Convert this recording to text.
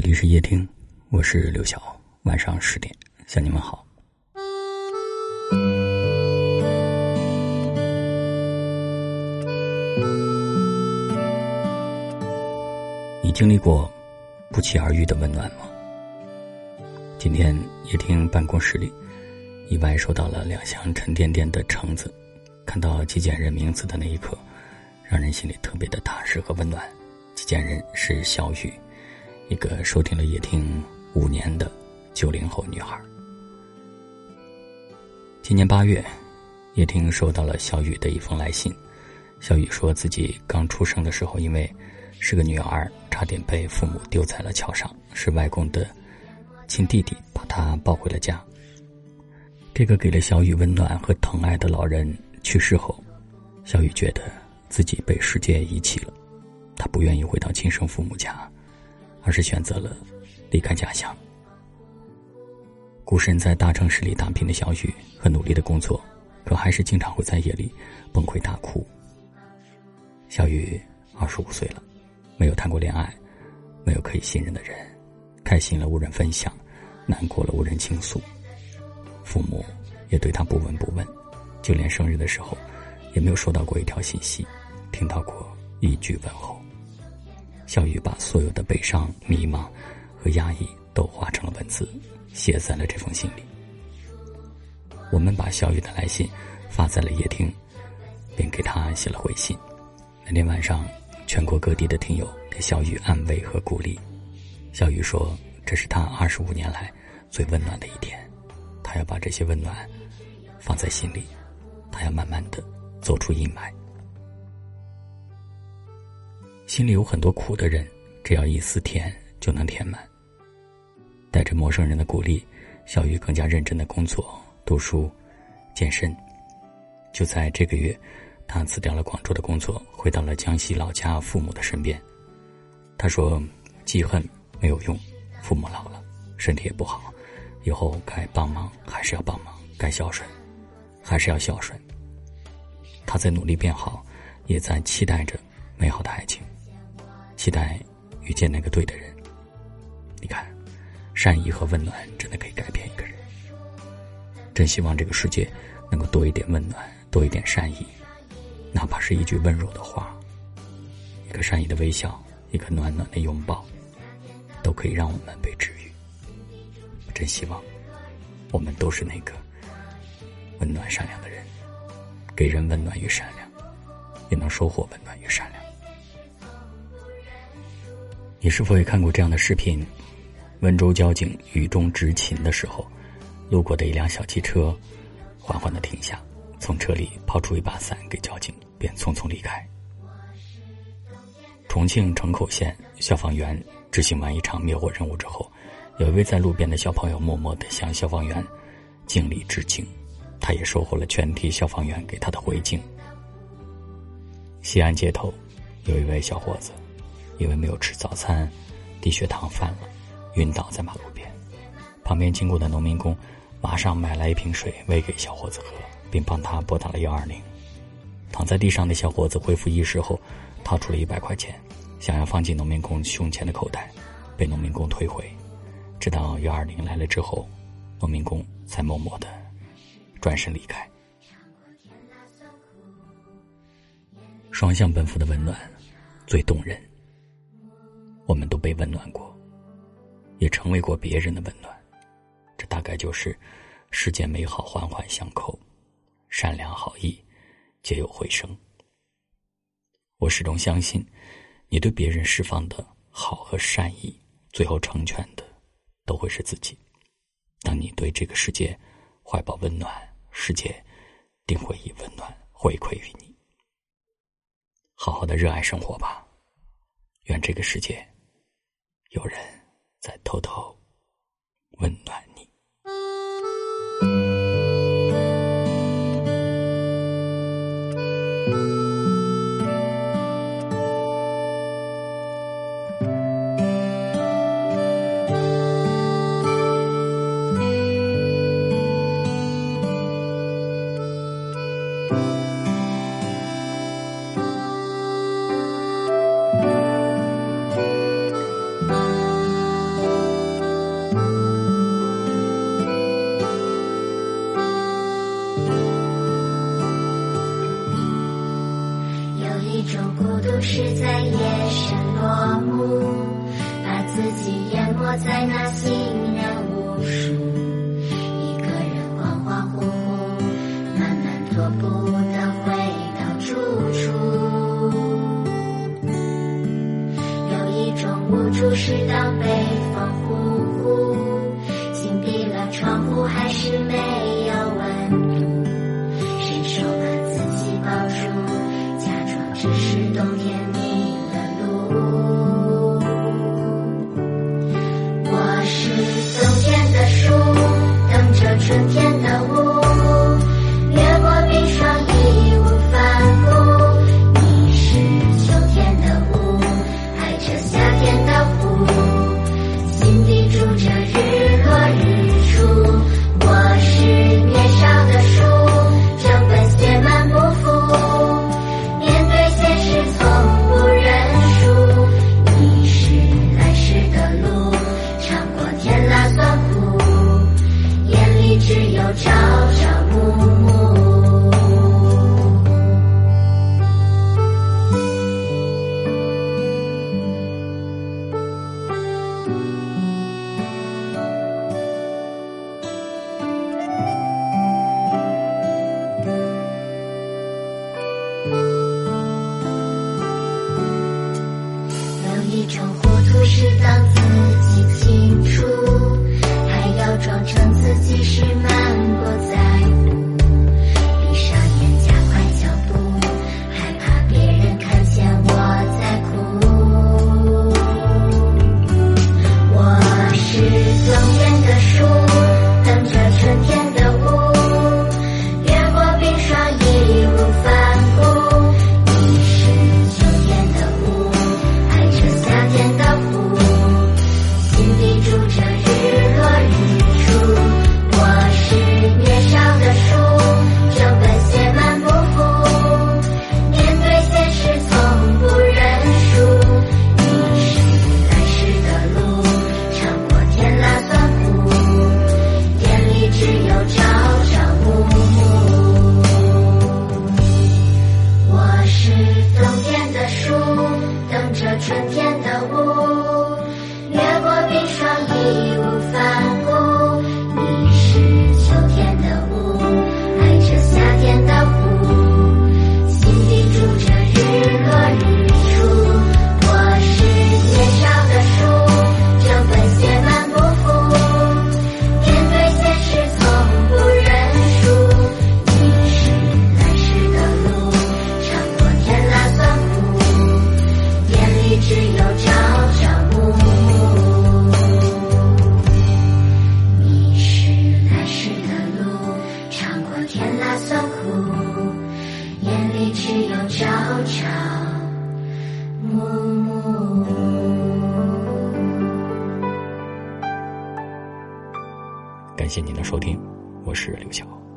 这里是夜听，我是刘晓。晚上十点向你们好。你经历过不期而遇的温暖吗？今天夜听办公室里，意外收到了两箱沉甸甸的橙子。看到寄件人名字的那一刻，让人心里特别的踏实和温暖。寄件人是小雨，一个收听了夜听五年的九零后女孩。今年八月，叶听收到了小雨的一封来信。小雨说自己刚出生的时候，因为是个女儿，差点被父母丢在了桥上，是外公的亲弟弟把她抱回了家。这个给了小雨温暖和疼爱的老人。去世后，小雨觉得自己被世界遗弃了，她不愿意回到亲生父母家，而是选择了离开家乡。孤身在大城市里打拼的小雨，很努力的工作，可还是经常会在夜里崩溃大哭。小雨二十五岁了，没有谈过恋爱，没有可以信任的人，开心了无人分享，难过了无人倾诉，父母也对他不闻不问。就连生日的时候，也没有收到过一条信息，听到过一句问候。小雨把所有的悲伤、迷茫和压抑都化成了文字，写在了这封信里。我们把小雨的来信发在了夜听，并给他写了回信。那天晚上，全国各地的听友给小雨安慰和鼓励。小雨说：“这是他二十五年来最温暖的一天，他要把这些温暖放在心里。”他要慢慢的走出阴霾。心里有很多苦的人，只要一丝甜就能填满。带着陌生人的鼓励，小雨更加认真的工作、读书、健身。就在这个月，他辞掉了广州的工作，回到了江西老家父母的身边。他说：“记恨没有用，父母老了，身体也不好，以后该帮忙还是要帮忙，该孝顺。”还是要孝顺。他在努力变好，也在期待着美好的爱情，期待遇见那个对的人。你看，善意和温暖真的可以改变一个人。真希望这个世界能够多一点温暖，多一点善意，哪怕是一句温柔的话，一个善意的微笑，一个暖暖的拥抱，都可以让我们被治愈。真希望我们都是那个。温暖善良的人，给人温暖与善良，也能收获温暖与善良。你是否也看过这样的视频？温州交警雨中执勤的时候，路过的一辆小汽车缓缓的停下，从车里抛出一把伞给交警，便匆匆离开。重庆城口县消防员执行完一场灭火任务之后，有一位在路边的小朋友默默的向消防员敬礼致敬。他也收获了全体消防员给他的回敬。西安街头，有一位小伙子，因为没有吃早餐，低血糖犯了，晕倒在马路边。旁边经过的农民工马上买来一瓶水喂给小伙子喝，并帮他拨打了幺二零。躺在地上的小伙子恢复意识后，掏出了一百块钱，想要放进农民工胸前的口袋，被农民工退回。直到幺二零来了之后，农民工才默默的。转身离开，双向奔赴的温暖最动人。我们都被温暖过，也成为过别人的温暖。这大概就是世间美好环环相扣，善良好意皆有回声。我始终相信，你对别人释放的好和善意，最后成全的都会是自己。当你对这个世界怀抱温暖。世界定会以温暖回馈于你。好好的热爱生活吧，愿这个世界有人在偷偷温暖你。一种孤独是在夜深落幕，把自己淹没在那行人无数，一个人恍恍惚惚，慢慢踱步的回到住处。有一种无助是到北方呼呼，紧闭了窗户还是没。感谢您的收听我是刘晓。